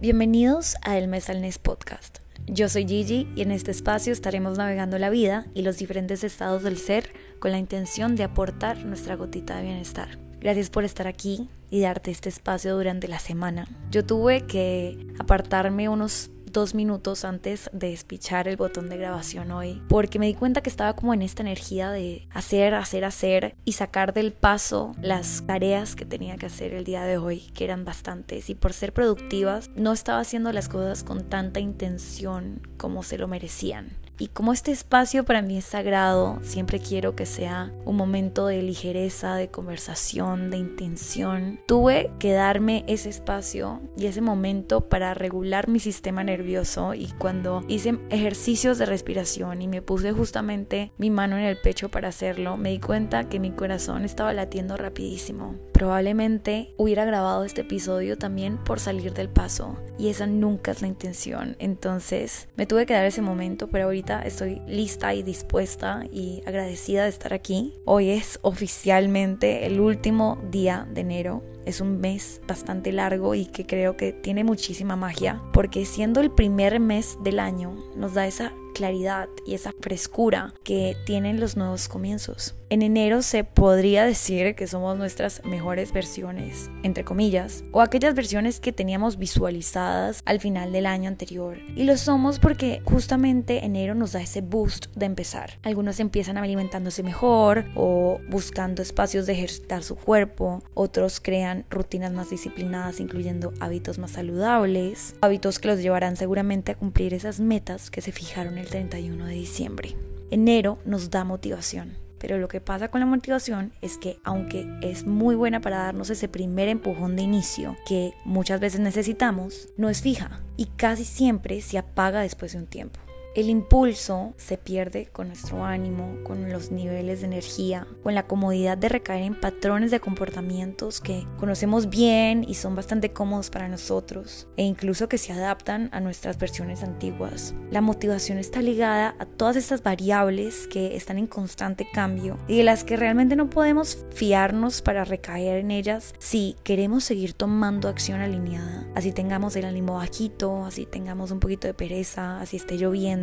Bienvenidos a El Mes al Nes Podcast. Yo soy Gigi y en este espacio estaremos navegando la vida y los diferentes estados del ser con la intención de aportar nuestra gotita de bienestar. Gracias por estar aquí y darte este espacio durante la semana. Yo tuve que apartarme unos dos minutos antes de despichar el botón de grabación hoy, porque me di cuenta que estaba como en esta energía de hacer, hacer, hacer y sacar del paso las tareas que tenía que hacer el día de hoy, que eran bastantes, y por ser productivas no estaba haciendo las cosas con tanta intención como se lo merecían. Y como este espacio para mí es sagrado, siempre quiero que sea un momento de ligereza, de conversación, de intención. Tuve que darme ese espacio y ese momento para regular mi sistema nervioso y cuando hice ejercicios de respiración y me puse justamente mi mano en el pecho para hacerlo, me di cuenta que mi corazón estaba latiendo rapidísimo. Probablemente hubiera grabado este episodio también por salir del paso y esa nunca es la intención. Entonces me tuve que dar ese momento, pero ahorita estoy lista y dispuesta y agradecida de estar aquí. Hoy es oficialmente el último día de enero. Es un mes bastante largo y que creo que tiene muchísima magia porque siendo el primer mes del año nos da esa claridad y esa frescura que tienen los nuevos comienzos. En enero se podría decir que somos nuestras mejores versiones, entre comillas, o aquellas versiones que teníamos visualizadas al final del año anterior. Y lo somos porque justamente enero nos da ese boost de empezar. Algunos empiezan alimentándose mejor o buscando espacios de ejercitar su cuerpo, otros crean rutinas más disciplinadas incluyendo hábitos más saludables, hábitos que los llevarán seguramente a cumplir esas metas que se fijaron el 31 de diciembre. Enero nos da motivación. Pero lo que pasa con la motivación es que aunque es muy buena para darnos ese primer empujón de inicio que muchas veces necesitamos, no es fija y casi siempre se apaga después de un tiempo. El impulso se pierde con nuestro ánimo, con los niveles de energía, con la comodidad de recaer en patrones de comportamientos que conocemos bien y son bastante cómodos para nosotros e incluso que se adaptan a nuestras versiones antiguas. La motivación está ligada a todas estas variables que están en constante cambio y de las que realmente no podemos fiarnos para recaer en ellas si queremos seguir tomando acción alineada. Así tengamos el ánimo bajito, así tengamos un poquito de pereza, así esté lloviendo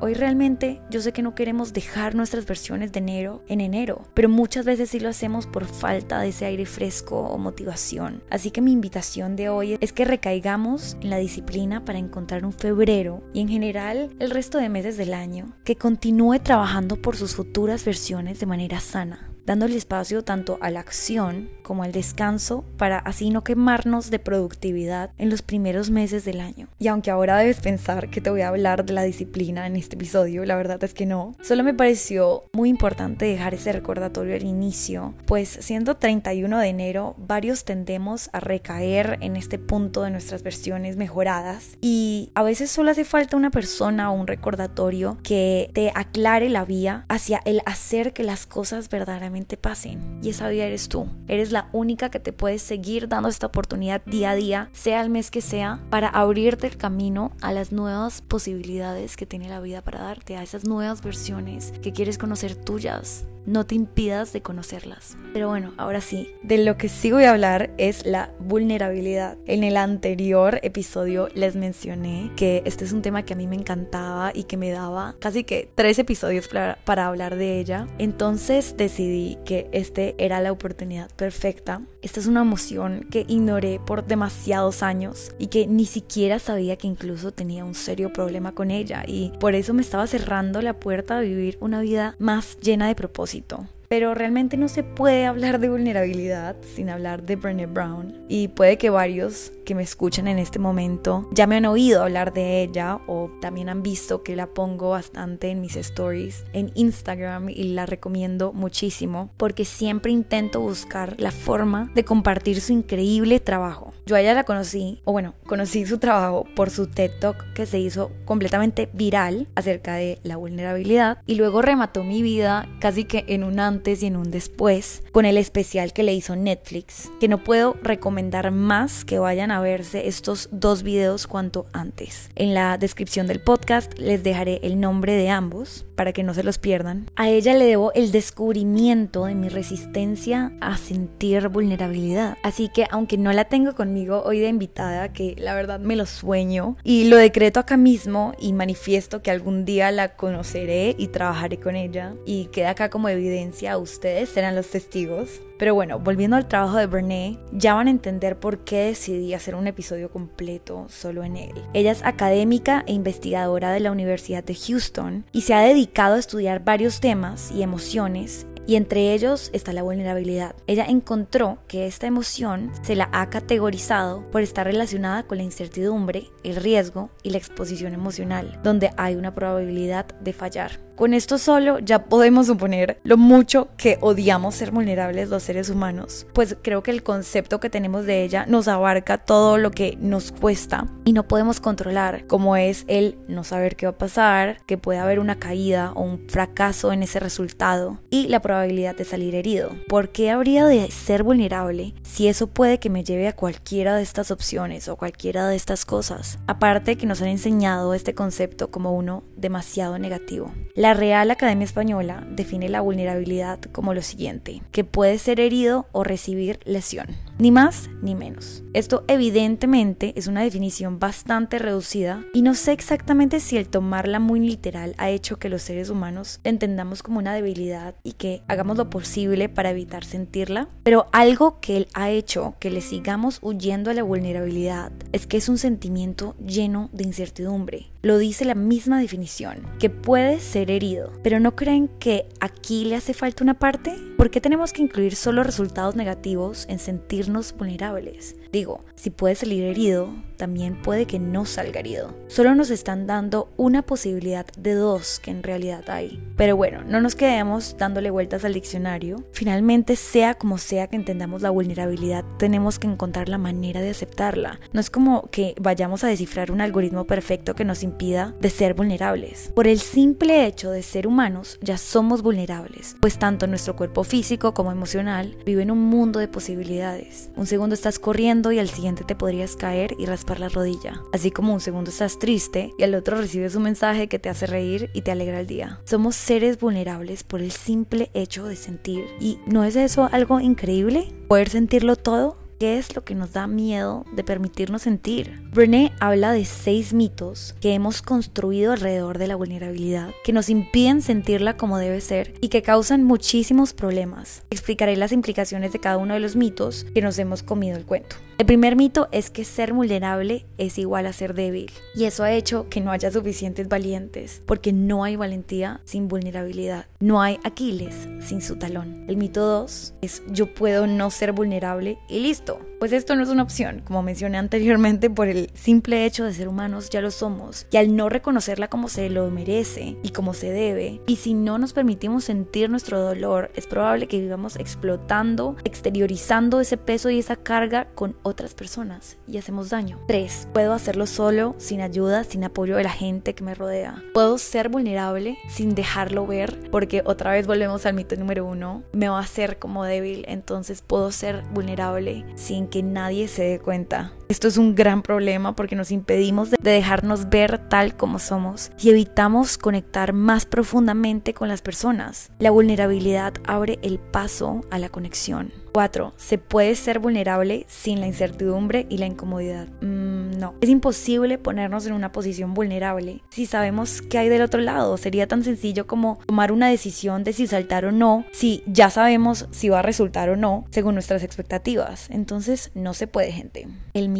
Hoy realmente yo sé que no queremos dejar nuestras versiones de enero en enero, pero muchas veces sí lo hacemos por falta de ese aire fresco o motivación. Así que mi invitación de hoy es que recaigamos en la disciplina para encontrar un febrero y en general el resto de meses del año que continúe trabajando por sus futuras versiones de manera sana dándole espacio tanto a la acción como al descanso para así no quemarnos de productividad en los primeros meses del año. Y aunque ahora debes pensar que te voy a hablar de la disciplina en este episodio, la verdad es que no. Solo me pareció muy importante dejar ese recordatorio al inicio, pues siendo 31 de enero, varios tendemos a recaer en este punto de nuestras versiones mejoradas y a veces solo hace falta una persona o un recordatorio que te aclare la vía hacia el hacer que las cosas verdaderamente pasen. Y esa vida eres tú. Eres la única que te puedes seguir dando esta oportunidad día a día, sea el mes que sea, para abrirte el camino a las nuevas posibilidades que tiene la vida para darte, a esas nuevas versiones que quieres conocer tuyas no te impidas de conocerlas. Pero bueno, ahora sí, de lo que sí voy a hablar es la vulnerabilidad. En el anterior episodio les mencioné que este es un tema que a mí me encantaba y que me daba casi que tres episodios para, para hablar de ella. Entonces decidí que este era la oportunidad perfecta. Esta es una emoción que ignoré por demasiados años y que ni siquiera sabía que incluso tenía un serio problema con ella. Y por eso me estaba cerrando la puerta a vivir una vida más llena de propósito pero realmente no se puede hablar de vulnerabilidad sin hablar de Brené Brown. Y puede que varios que me escuchan en este momento ya me han oído hablar de ella o también han visto que la pongo bastante en mis stories en Instagram y la recomiendo muchísimo porque siempre intento buscar la forma de compartir su increíble trabajo. Yo a ella la conocí, o bueno, conocí su trabajo por su TED Talk que se hizo completamente viral acerca de la vulnerabilidad y luego remató mi vida casi que en un antes y en un después con el especial que le hizo Netflix, que no puedo recomendar más que vayan a verse estos dos videos cuanto antes. En la descripción del podcast les dejaré el nombre de ambos para que no se los pierdan. A ella le debo el descubrimiento de mi resistencia a sentir vulnerabilidad. Así que aunque no la tengo conmigo hoy de invitada, que la verdad me lo sueño y lo decreto acá mismo y manifiesto que algún día la conoceré y trabajaré con ella y queda acá como evidencia, ustedes serán los testigos. Pero bueno, volviendo al trabajo de Brené, ya van a entender por qué decidí hacer un episodio completo solo en él. Ella es académica e investigadora de la Universidad de Houston y se ha dedicado a estudiar varios temas y emociones y entre ellos está la vulnerabilidad. Ella encontró que esta emoción se la ha categorizado por estar relacionada con la incertidumbre, el riesgo y la exposición emocional, donde hay una probabilidad de fallar. Con esto solo ya podemos suponer lo mucho que odiamos ser vulnerables los seres humanos, pues creo que el concepto que tenemos de ella nos abarca todo lo que nos cuesta y no podemos controlar, como es el no saber qué va a pasar, que puede haber una caída o un fracaso en ese resultado y la probabilidad de salir herido. ¿Por qué habría de ser vulnerable si eso puede que me lleve a cualquiera de estas opciones o cualquiera de estas cosas? Aparte que nos han enseñado este concepto como uno demasiado negativo. La Real Academia Española define la vulnerabilidad como lo siguiente, que puede ser herido o recibir lesión, ni más ni menos. Esto evidentemente es una definición bastante reducida y no sé exactamente si el tomarla muy literal ha hecho que los seres humanos la entendamos como una debilidad y que hagamos lo posible para evitar sentirla, pero algo que él ha hecho que le sigamos huyendo a la vulnerabilidad es que es un sentimiento lleno de incertidumbre. Lo dice la misma definición, que puede ser herido. Pero ¿no creen que aquí le hace falta una parte? ¿Por qué tenemos que incluir solo resultados negativos en sentirnos vulnerables? Digo, si puede salir herido, también puede que no salga herido. Solo nos están dando una posibilidad de dos que en realidad hay. Pero bueno, no nos quedemos dándole vueltas al diccionario. Finalmente, sea como sea que entendamos la vulnerabilidad, tenemos que encontrar la manera de aceptarla. No es como que vayamos a descifrar un algoritmo perfecto que nos impida de ser vulnerables. Por el simple hecho de ser humanos, ya somos vulnerables, pues tanto nuestro cuerpo físico como emocional vive en un mundo de posibilidades. Un segundo estás corriendo y al siguiente te podrías caer y raspar la rodilla. Así como un segundo estás triste y al otro recibes un mensaje que te hace reír y te alegra el día. Somos seres vulnerables por el simple hecho de sentir. ¿Y no es eso algo increíble? Poder sentirlo todo ¿Qué es lo que nos da miedo de permitirnos sentir? Brené habla de seis mitos que hemos construido alrededor de la vulnerabilidad, que nos impiden sentirla como debe ser y que causan muchísimos problemas. Explicaré las implicaciones de cada uno de los mitos que nos hemos comido el cuento. El primer mito es que ser vulnerable es igual a ser débil y eso ha hecho que no haya suficientes valientes porque no hay valentía sin vulnerabilidad. No hay Aquiles sin su talón. El mito 2 es yo puedo no ser vulnerable y listo esto. Pues esto no es una opción, como mencioné anteriormente, por el simple hecho de ser humanos ya lo somos y al no reconocerla como se lo merece y como se debe y si no nos permitimos sentir nuestro dolor es probable que vivamos explotando, exteriorizando ese peso y esa carga con otras personas y hacemos daño. 3. Puedo hacerlo solo, sin ayuda, sin apoyo de la gente que me rodea. Puedo ser vulnerable sin dejarlo ver, porque otra vez volvemos al mito número uno. Me va a hacer como débil, entonces puedo ser vulnerable sin que nadie se dé cuenta. Esto es un gran problema porque nos impedimos de dejarnos ver tal como somos y evitamos conectar más profundamente con las personas. La vulnerabilidad abre el paso a la conexión. 4. Se puede ser vulnerable sin la incertidumbre y la incomodidad. Mm, no. Es imposible ponernos en una posición vulnerable si sabemos qué hay del otro lado. Sería tan sencillo como tomar una decisión de si saltar o no, si ya sabemos si va a resultar o no, según nuestras expectativas. Entonces, no se puede, gente.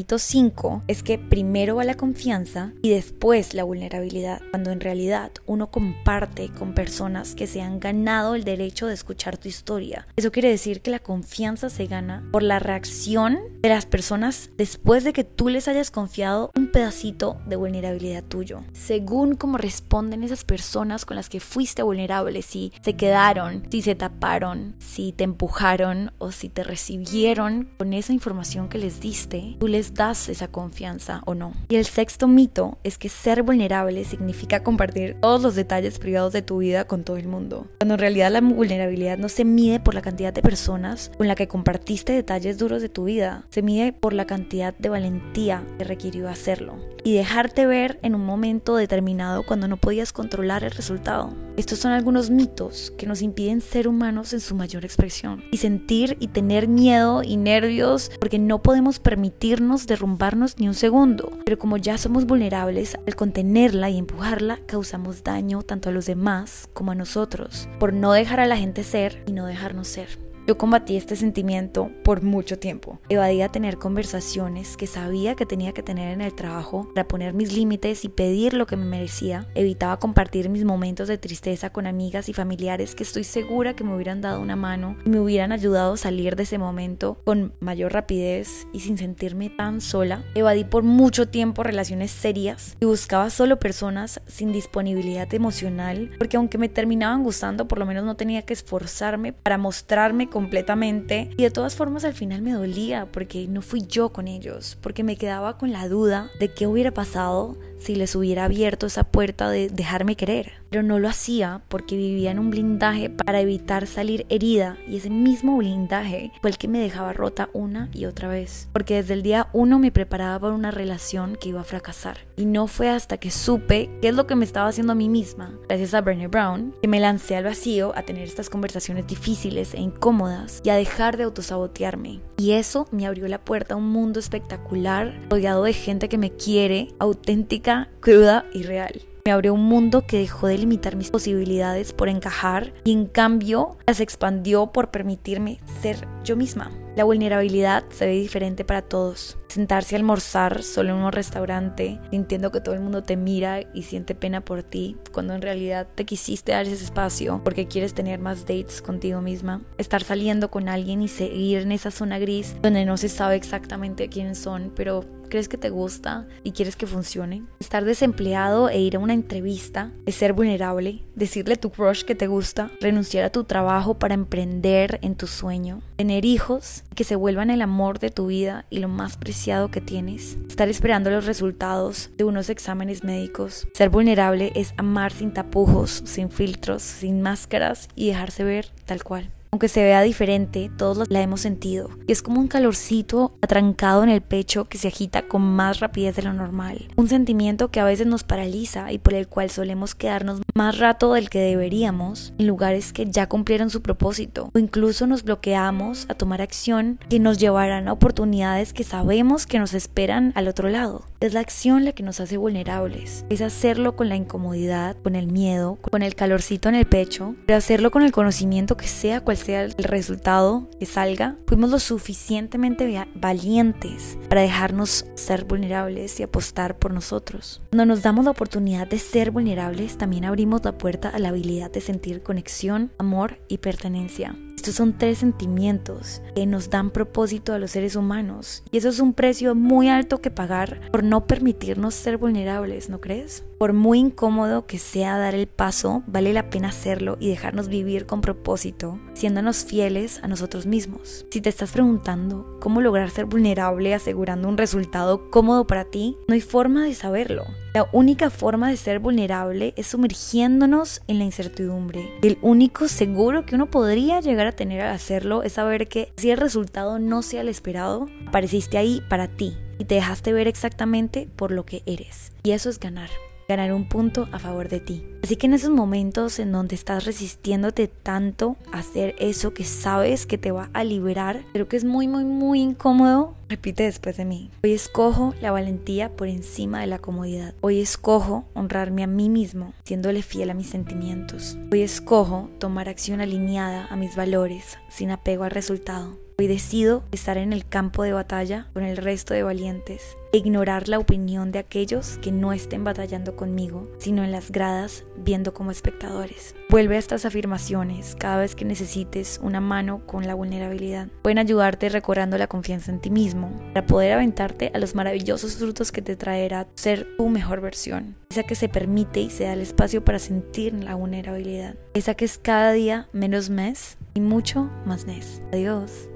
Mito 5 es que primero va la confianza y después la vulnerabilidad, cuando en realidad uno comparte con personas que se han ganado el derecho de escuchar tu historia. Eso quiere decir que la confianza se gana por la reacción de las personas después de que tú les hayas confiado un pedacito de vulnerabilidad tuyo. Según cómo responden esas personas con las que fuiste vulnerable, si se quedaron, si se taparon, si te empujaron o si te recibieron con esa información que les diste, tú les das esa confianza o no. Y el sexto mito es que ser vulnerable significa compartir todos los detalles privados de tu vida con todo el mundo. Cuando en realidad la vulnerabilidad no se mide por la cantidad de personas con la que compartiste detalles duros de tu vida, se mide por la cantidad de valentía que requirió hacerlo y dejarte ver en un momento determinado cuando no podías controlar el resultado. Estos son algunos mitos que nos impiden ser humanos en su mayor expresión y sentir y tener miedo y nervios porque no podemos permitirnos derrumbarnos ni un segundo. Pero como ya somos vulnerables, al contenerla y empujarla, causamos daño tanto a los demás como a nosotros por no dejar a la gente ser y no dejarnos ser. Yo combatí este sentimiento por mucho tiempo. Evadía tener conversaciones que sabía que tenía que tener en el trabajo para poner mis límites y pedir lo que me merecía. Evitaba compartir mis momentos de tristeza con amigas y familiares que estoy segura que me hubieran dado una mano y me hubieran ayudado a salir de ese momento con mayor rapidez y sin sentirme tan sola. Evadí por mucho tiempo relaciones serias y buscaba solo personas sin disponibilidad emocional porque aunque me terminaban gustando, por lo menos no tenía que esforzarme para mostrarme completamente y de todas formas al final me dolía porque no fui yo con ellos, porque me quedaba con la duda de qué hubiera pasado si les hubiera abierto esa puerta de dejarme querer. Pero no lo hacía porque vivía en un blindaje para evitar salir herida y ese mismo blindaje fue el que me dejaba rota una y otra vez. Porque desde el día uno me preparaba para una relación que iba a fracasar. Y no fue hasta que supe qué es lo que me estaba haciendo a mí misma, gracias a Brené Brown, que me lancé al vacío a tener estas conversaciones difíciles e incómodas y a dejar de autosabotearme. Y eso me abrió la puerta a un mundo espectacular, rodeado de gente que me quiere, auténtica cruda y real. Me abrió un mundo que dejó de limitar mis posibilidades por encajar y en cambio las expandió por permitirme ser yo misma. La vulnerabilidad se ve diferente para todos. Sentarse a almorzar solo en un restaurante, sintiendo que todo el mundo te mira y siente pena por ti, cuando en realidad te quisiste dar ese espacio porque quieres tener más dates contigo misma. Estar saliendo con alguien y seguir en esa zona gris donde no se sabe exactamente quiénes son, pero crees que te gusta y quieres que funcione. Estar desempleado e ir a una entrevista es ser vulnerable, decirle a tu crush que te gusta, renunciar a tu trabajo para emprender en tu sueño, tener hijos que se vuelvan el amor de tu vida y lo más preciado que tienes, estar esperando los resultados de unos exámenes médicos. Ser vulnerable es amar sin tapujos, sin filtros, sin máscaras y dejarse ver tal cual. Aunque se vea diferente, todos la hemos sentido. Y es como un calorcito atrancado en el pecho que se agita con más rapidez de lo normal. Un sentimiento que a veces nos paraliza y por el cual solemos quedarnos más rato del que deberíamos en lugares que ya cumplieron su propósito. O incluso nos bloqueamos a tomar acción que nos llevarán a oportunidades que sabemos que nos esperan al otro lado. Es la acción la que nos hace vulnerables. Es hacerlo con la incomodidad, con el miedo, con el calorcito en el pecho, pero hacerlo con el conocimiento que sea cual sea el resultado que salga, fuimos lo suficientemente valientes para dejarnos ser vulnerables y apostar por nosotros. Cuando nos damos la oportunidad de ser vulnerables, también abrimos la puerta a la habilidad de sentir conexión, amor y pertenencia. Estos son tres sentimientos que nos dan propósito a los seres humanos y eso es un precio muy alto que pagar por no permitirnos ser vulnerables, ¿no crees? Por muy incómodo que sea dar el paso, vale la pena hacerlo y dejarnos vivir con propósito, siéndonos fieles a nosotros mismos. Si te estás preguntando cómo lograr ser vulnerable asegurando un resultado cómodo para ti, no hay forma de saberlo. La única forma de ser vulnerable es sumergiéndonos en la incertidumbre. el único seguro que uno podría llegar a tener al hacerlo es saber que si el resultado no sea el esperado, apareciste ahí para ti y te dejaste ver exactamente por lo que eres. Y eso es ganar ganar un punto a favor de ti. Así que en esos momentos en donde estás resistiéndote tanto a hacer eso que sabes que te va a liberar, pero que es muy, muy, muy incómodo, repite después de mí. Hoy escojo la valentía por encima de la comodidad. Hoy escojo honrarme a mí mismo, siéndole fiel a mis sentimientos. Hoy escojo tomar acción alineada a mis valores, sin apego al resultado. Hoy decido estar en el campo de batalla con el resto de valientes ignorar la opinión de aquellos que no estén batallando conmigo, sino en las gradas viendo como espectadores. Vuelve a estas afirmaciones cada vez que necesites una mano con la vulnerabilidad. Pueden ayudarte recobrando la confianza en ti mismo para poder aventarte a los maravillosos frutos que te traerá ser tu mejor versión. Esa que se permite y se da el espacio para sentir la vulnerabilidad. Esa que es cada día menos mes y mucho más nes. Adiós.